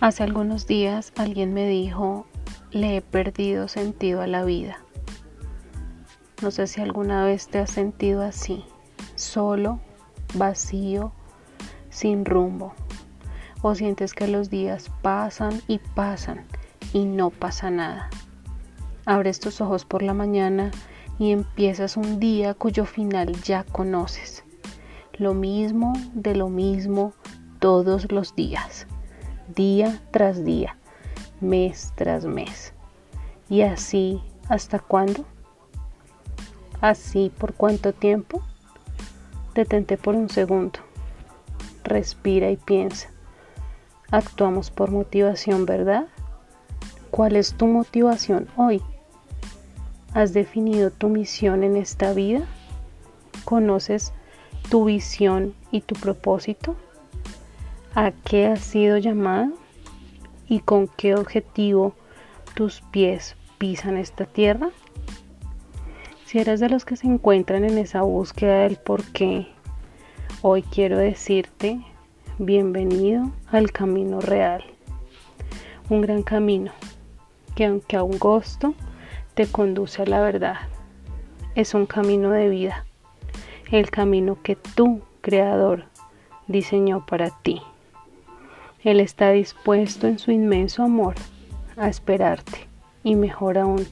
Hace algunos días alguien me dijo, le he perdido sentido a la vida. No sé si alguna vez te has sentido así, solo, vacío, sin rumbo. O sientes que los días pasan y pasan y no pasa nada. Abres tus ojos por la mañana y empiezas un día cuyo final ya conoces. Lo mismo de lo mismo todos los días, día tras día, mes tras mes. ¿Y así hasta cuándo? ¿Así por cuánto tiempo? Detente por un segundo. Respira y piensa. Actuamos por motivación, ¿verdad? ¿Cuál es tu motivación hoy? ¿Has definido tu misión en esta vida? ¿Conoces tu visión y tu propósito? ¿A qué has sido llamado? ¿Y con qué objetivo tus pies pisan esta tierra? Si eres de los que se encuentran en esa búsqueda del por qué, hoy quiero decirte bienvenido al camino real. Un gran camino que aunque angosto te conduce a la verdad. Es un camino de vida, el camino que tú, Creador, diseñó para ti. Él está dispuesto en su inmenso amor a esperarte y mejor aún,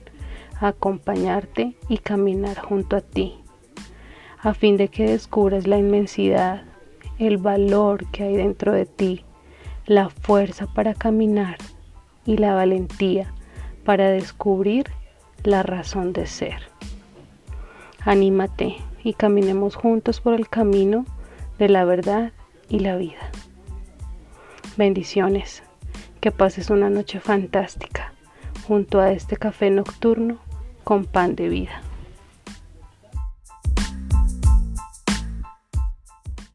acompañarte y caminar junto a ti, a fin de que descubras la inmensidad, el valor que hay dentro de ti, la fuerza para caminar y la valentía para descubrir la razón de ser. Anímate y caminemos juntos por el camino de la verdad y la vida. Bendiciones, que pases una noche fantástica junto a este café nocturno con pan de vida.